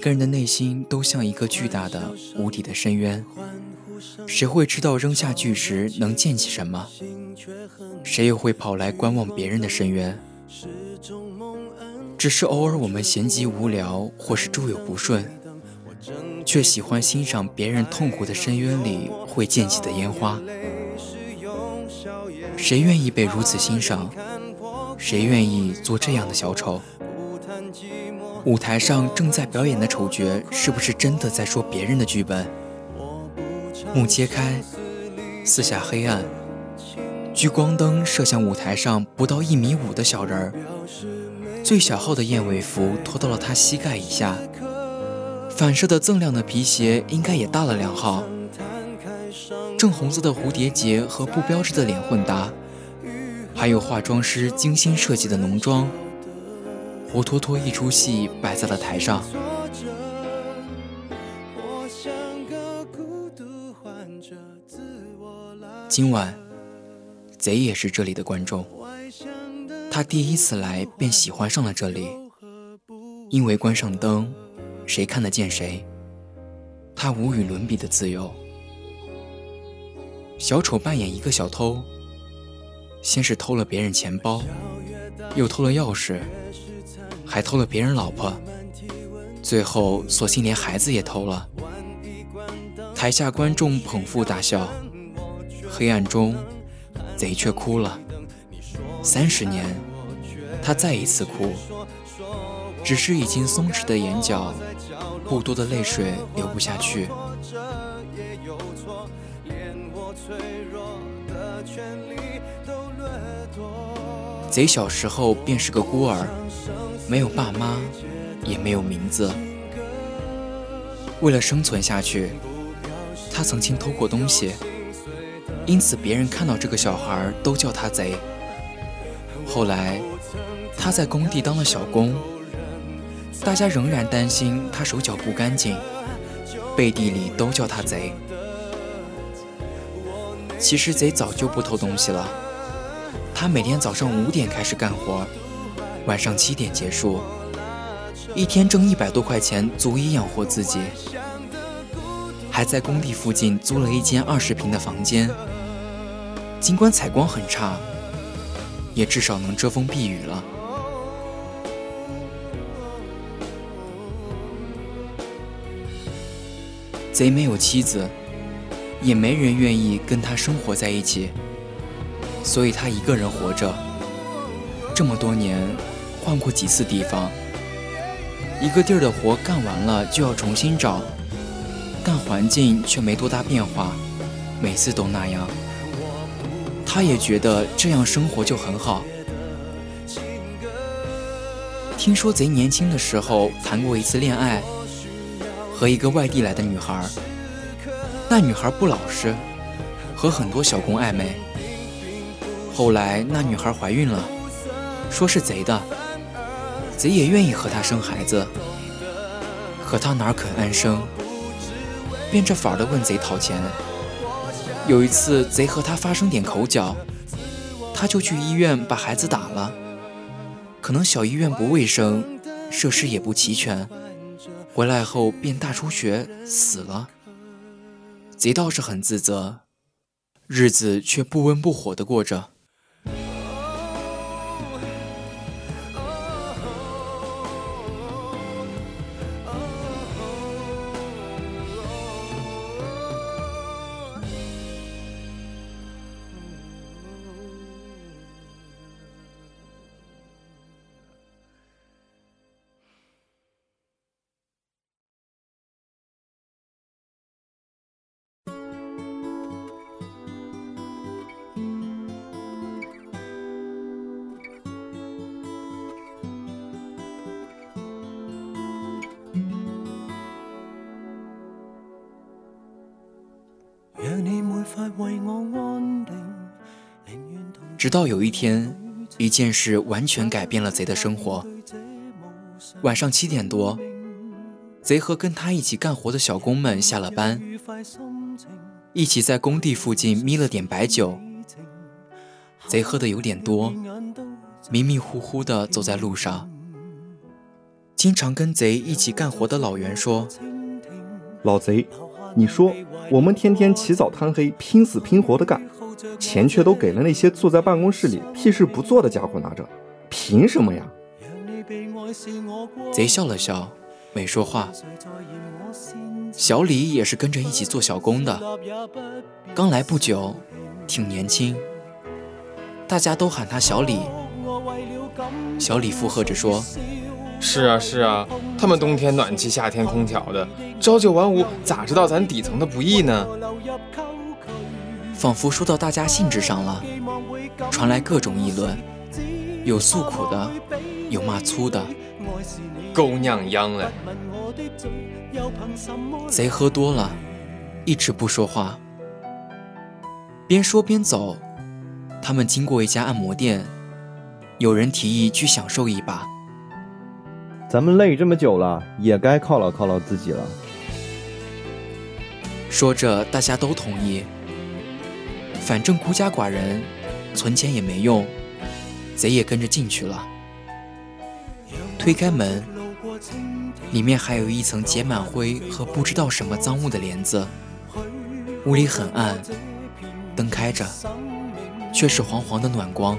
个人的内心都像一个巨大的、无底的深渊，谁会知道扔下巨石能溅起什么？谁又会跑来观望别人的深渊？只是偶尔我们闲极无聊，或是诸有不顺，却喜欢欣赏别人痛苦的深渊里会溅起的烟花。谁愿意被如此欣赏？谁愿意做这样的小丑？舞台上正在表演的丑角，是不是真的在说别人的剧本？幕揭开，四下黑暗，聚光灯射向舞台上不到一米五的小人儿，最小号的燕尾服拖到了他膝盖以下，反射的锃亮的皮鞋应该也大了两号，正红色的蝴蝶结和不标志的脸混搭，还有化妆师精心设计的浓妆。活脱脱一出戏摆在了台上。今晚，贼也是这里的观众。他第一次来便喜欢上了这里，因为关上灯，谁看得见谁？他无与伦比的自由。小丑扮演一个小偷，先是偷了别人钱包，又偷了钥匙。还偷了别人老婆，最后索性连孩子也偷了。台下观众捧腹大笑，黑暗中，贼却哭了。三十年，他再一次哭，只是已经松弛的眼角，不多的泪水流不下去。贼小时候便是个孤儿。没有爸妈，也没有名字。为了生存下去，他曾经偷过东西，因此别人看到这个小孩都叫他贼。后来，他在工地当了小工，大家仍然担心他手脚不干净，背地里都叫他贼。其实贼早就不偷东西了，他每天早上五点开始干活。晚上七点结束，一天挣一百多块钱，足以养活自己。还在工地附近租了一间二十平的房间，尽管采光很差，也至少能遮风避雨了。贼没有妻子，也没人愿意跟他生活在一起，所以他一个人活着。这么多年。换过几次地方，一个地儿的活干完了就要重新找，但环境却没多大变化，每次都那样。他也觉得这样生活就很好。听说贼年轻的时候谈过一次恋爱，和一个外地来的女孩。那女孩不老实，和很多小工暧昧。后来那女孩怀孕了，说是贼的，贼也愿意和她生孩子，可她哪肯安生，变着法的问贼讨钱。有一次贼和她发生点口角，她就去医院把孩子打了。可能小医院不卫生，设施也不齐全，回来后便大出血死了。贼倒是很自责，日子却不温不火的过着。直到有一天，一件事完全改变了贼的生活。晚上七点多，贼和跟他一起干活的小工们下了班，一起在工地附近眯了点白酒。贼喝的有点多，迷迷糊糊的走在路上。经常跟贼一起干活的老袁说：“老贼。”你说，我们天天起早贪黑，拼死拼活的干，钱却都给了那些坐在办公室里屁事不做的家伙拿着，凭什么呀？贼笑了笑，没说话。小李也是跟着一起做小工的，刚来不久，挺年轻，大家都喊他小李。小李附和着说。是啊是啊，他们冬天暖气，夏天空调的，朝九晚五，咋知道咱底层的不易呢？仿佛说到大家兴致上了，传来各种议论，有诉苦的，有骂粗的，狗酿秧了。贼喝多了，一直不说话，边说边走。他们经过一家按摩店，有人提议去享受一把。咱们累这么久了，也该犒劳犒劳自己了。说着，大家都同意。反正孤家寡人，存钱也没用，贼也跟着进去了。推开门，里面还有一层结满灰和不知道什么脏物的帘子。屋里很暗，灯开着，却是黄黄的暖光。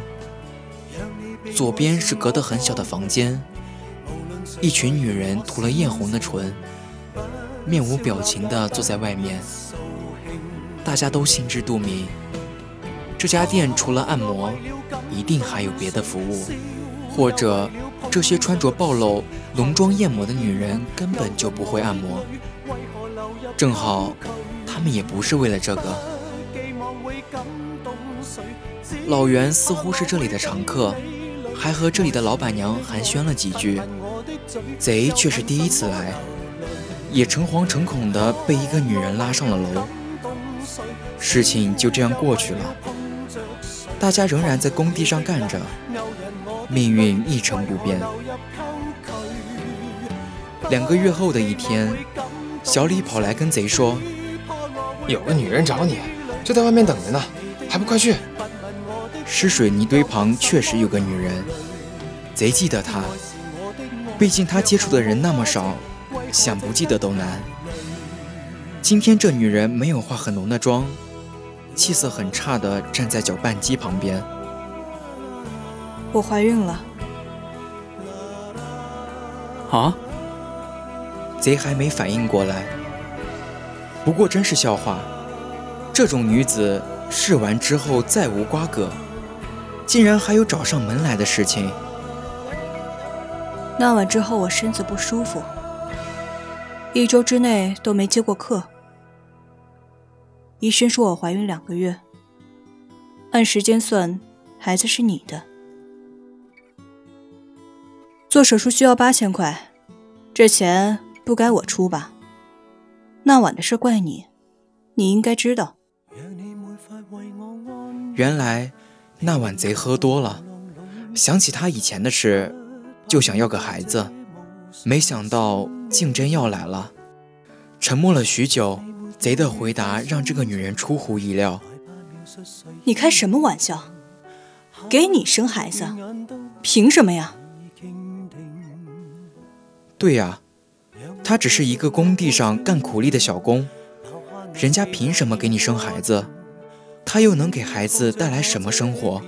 左边是隔得很小的房间。一群女人涂了艳红的唇，面无表情地坐在外面。大家都心知肚明，这家店除了按摩，一定还有别的服务，或者这些穿着暴露、浓妆艳抹的女人根本就不会按摩。正好，他们也不是为了这个。老袁似乎是这里的常客，还和这里的老板娘寒暄了几句。贼却是第一次来，也诚惶诚恐地被一个女人拉上了楼。事情就这样过去了，大家仍然在工地上干着，命运一成不变。两个月后的一天，小李跑来跟贼说：“有个女人找你，就在外面等着呢，还不快去？”湿水泥堆旁确实有个女人，贼记得她。毕竟他接触的人那么少，想不记得都难。今天这女人没有化很浓的妆，气色很差的站在搅拌机旁边。我怀孕了。啊？贼还没反应过来。不过真是笑话，这种女子试完之后再无瓜葛，竟然还有找上门来的事情。那晚之后，我身子不舒服，一周之内都没接过课。医生说我怀孕两个月，按时间算，孩子是你的。做做手术需要八千块，这钱不该我出吧？那晚的事怪你，你应该知道。原来那晚贼喝多了，想起他以前的事，就想要个孩子，没想到竟真要来了。沉默了许久，贼的回答让这个女人出乎意料。你开什么玩笑？给你生孩子，凭什么呀？对呀，他只是一个工地上干苦力的小工，人家凭什么给你生孩子？他又能给孩子带来什么生活？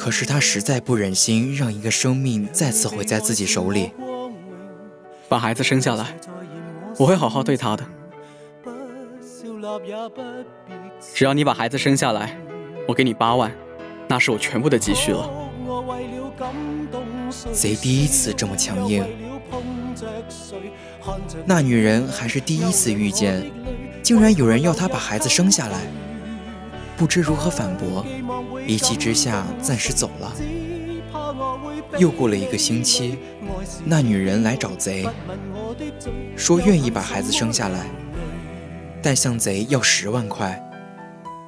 可是他实在不忍心让一个生命再次毁在自己手里。把孩子生下来，我会好好对他的。只要你把孩子生下来，我给你八万，那是我全部的积蓄了。贼第一次这么强硬，那女人还是第一次遇见，竟然有人要她把孩子生下来，不知如何反驳，一气之下暂时走了。又过了一个星期，那女人来找贼，说愿意把孩子生下来。但向贼要十万块，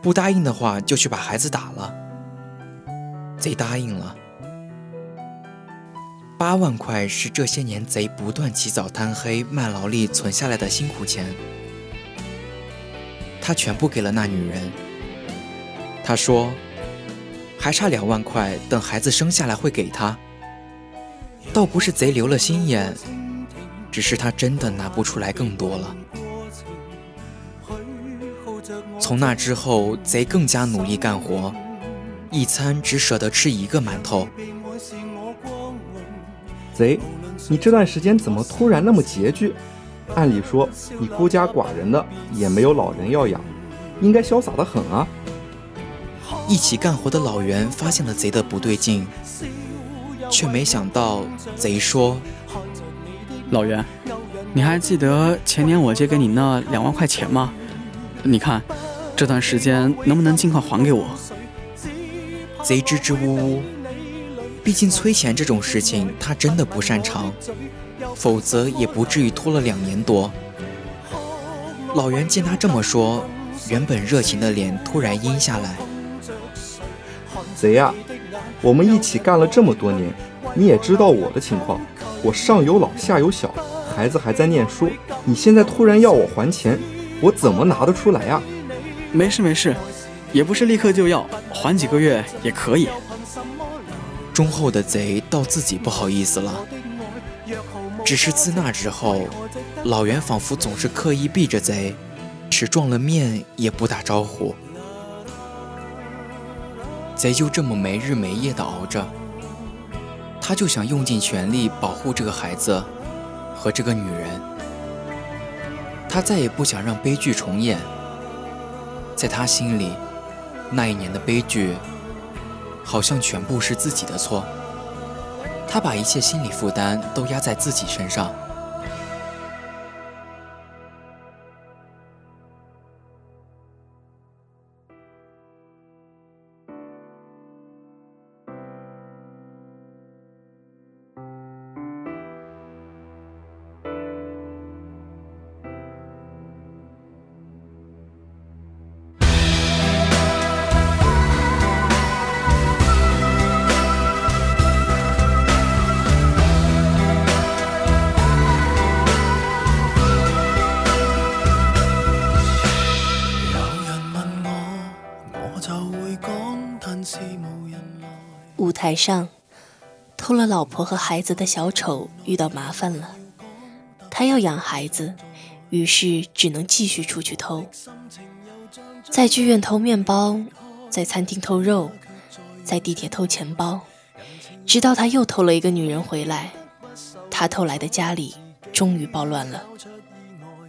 不答应的话就去把孩子打了。贼答应了。八万块是这些年贼不断起早贪黑卖劳力存下来的辛苦钱，他全部给了那女人。他说，还差两万块，等孩子生下来会给他。倒不是贼留了心眼，只是他真的拿不出来更多了。从那之后，贼更加努力干活，一餐只舍得吃一个馒头。贼，你这段时间怎么突然那么拮据？按理说你孤家寡人的，也没有老人要养，应该潇洒的很啊。一起干活的老袁发现了贼的不对劲，却没想到贼说：“老袁，你还记得前年我借给你那两万块钱吗？你看。”这段时间能不能尽快还给我？贼支支吾吾，毕竟催钱这种事情他真的不擅长，否则也不至于拖了两年多。老袁见他这么说，原本热情的脸突然阴下来。贼啊，我们一起干了这么多年，你也知道我的情况，我上有老下有小，孩子还在念书，你现在突然要我还钱，我怎么拿得出来呀？没事没事，也不是立刻就要还几个月也可以。忠厚的贼倒自己不好意思了，只是自那之后，老袁仿佛总是刻意避着贼，是撞了面也不打招呼。贼就这么没日没夜的熬着，他就想用尽全力保护这个孩子和这个女人，他再也不想让悲剧重演。在他心里，那一年的悲剧，好像全部是自己的错。他把一切心理负担都压在自己身上。台上，偷了老婆和孩子的小丑遇到麻烦了。他要养孩子，于是只能继续出去偷，在剧院偷面包，在餐厅偷肉，在地铁偷钱包，直到他又偷了一个女人回来，他偷来的家里终于暴乱了。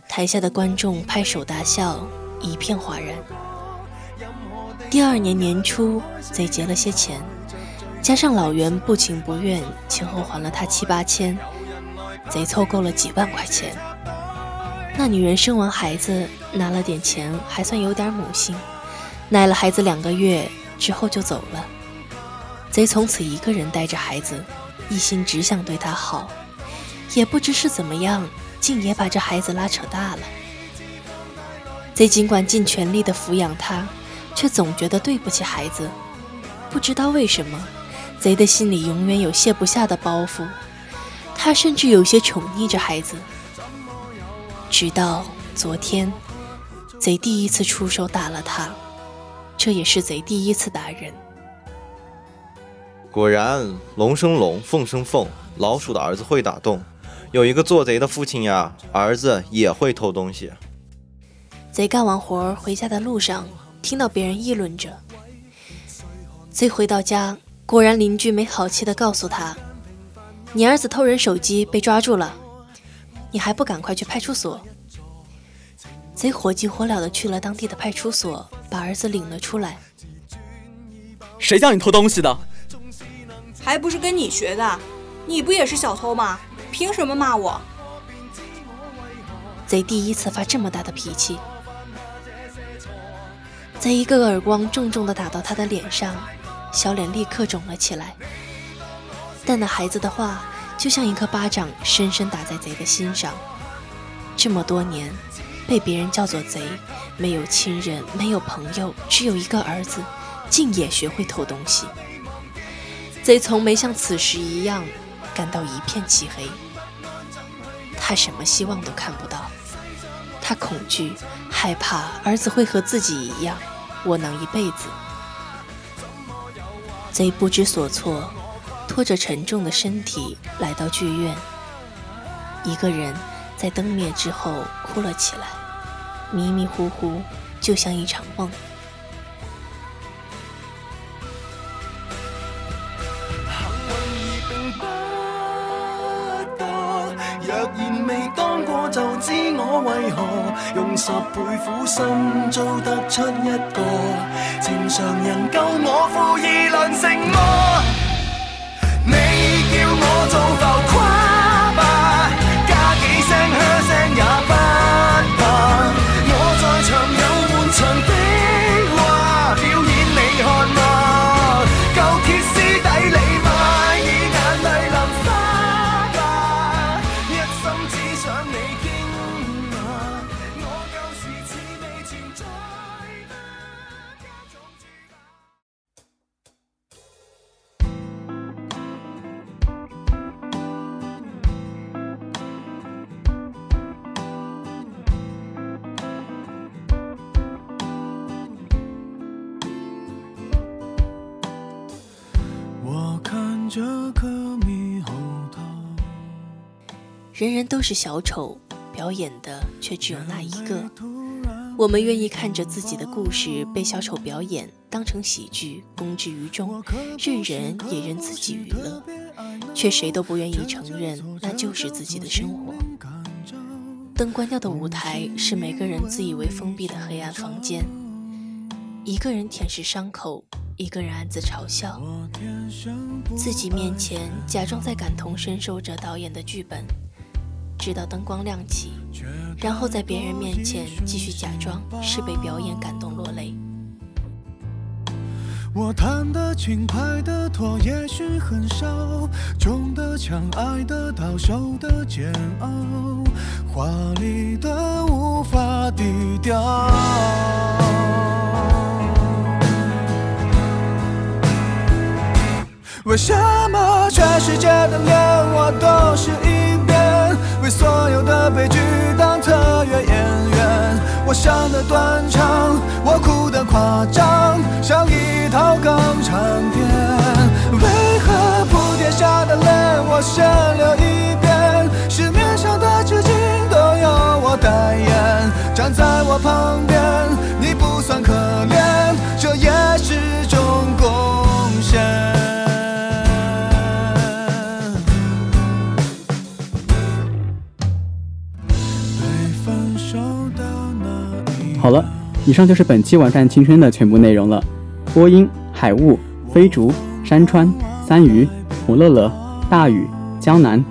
台下的观众拍手大笑，一片哗然。第二年年初，贼劫了些钱。加上老袁不情不愿，前后还了他七八千，贼凑够了几万块钱。那女人生完孩子，拿了点钱，还算有点母性，奶了孩子两个月之后就走了。贼从此一个人带着孩子，一心只想对他好，也不知是怎么样，竟也把这孩子拉扯大了。贼尽管尽全力的抚养他，却总觉得对不起孩子。不知道为什么，贼的心里永远有卸不下的包袱。他甚至有些宠溺着孩子。直到昨天，贼第一次出手打了他，这也是贼第一次打人。果然，龙生龙，凤生凤，老鼠的儿子会打洞。有一个做贼的父亲呀，儿子也会偷东西。贼干完活回家的路上，听到别人议论着。贼回到家，果然邻居没好气的告诉他：“你儿子偷人手机被抓住了，你还不赶快去派出所？”贼火急火燎的去了当地的派出所，把儿子领了出来。谁叫你偷东西的？还不是跟你学的？你不也是小偷吗？凭什么骂我？贼第一次发这么大的脾气。贼一个耳光重重的打到他的脸上，小脸立刻肿了起来。但那孩子的话就像一颗巴掌，深深打在贼的心上。这么多年，被别人叫做贼，没有亲人，没有朋友，只有一个儿子，竟也学会偷东西。贼从没像此时一样感到一片漆黑。他什么希望都看不到，他恐惧、害怕儿子会和自己一样。窝囊一辈子，贼不知所措，拖着沉重的身体来到剧院。一个人在灯灭之后哭了起来，迷迷糊糊，就像一场梦。就知我为何用十倍苦心做得出一个情常人，够我负义论成么？人人都是小丑，表演的却只有那一个。我们愿意看着自己的故事被小丑表演，当成喜剧公之于众，任人也任自己娱乐，却谁都不愿意承认那就是自己的生活。灯关掉的舞台是每个人自以为封闭的黑暗房间，一个人舔舐伤口。一个人暗自嘲笑，自己面前假装在感同身受着导演的剧本，直到灯光亮起，然后在别人面前继续假装是被表演感动落泪。我弹的轻，快的拖，也许很少，重的强，爱的到，受的煎熬，华丽的无法低调。为什么全世界的脸我都是一？为所有的悲剧当特约演员？我想的断肠，我哭的夸张，像一套港产片。为何铺天下的泪我先流一遍？市面上的纸巾都由我代言。站在我旁边，你不算可怜，这也是好了，以上就是本期《完善青春》的全部内容了。播音：海雾、飞竹、山川、三鱼、胡乐乐、大雨、江南。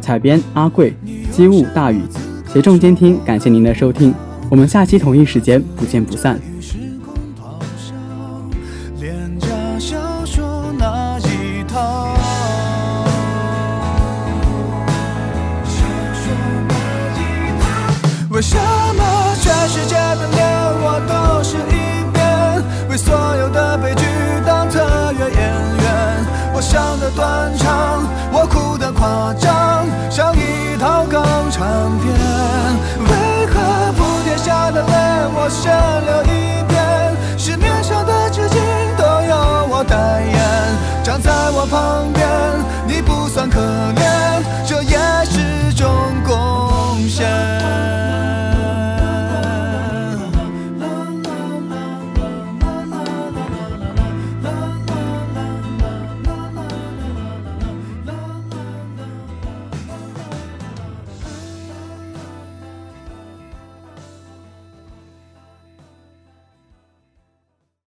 采编：阿贵、机务、大雨。协众监听，感谢您的收听，我们下期同一时间不见不散。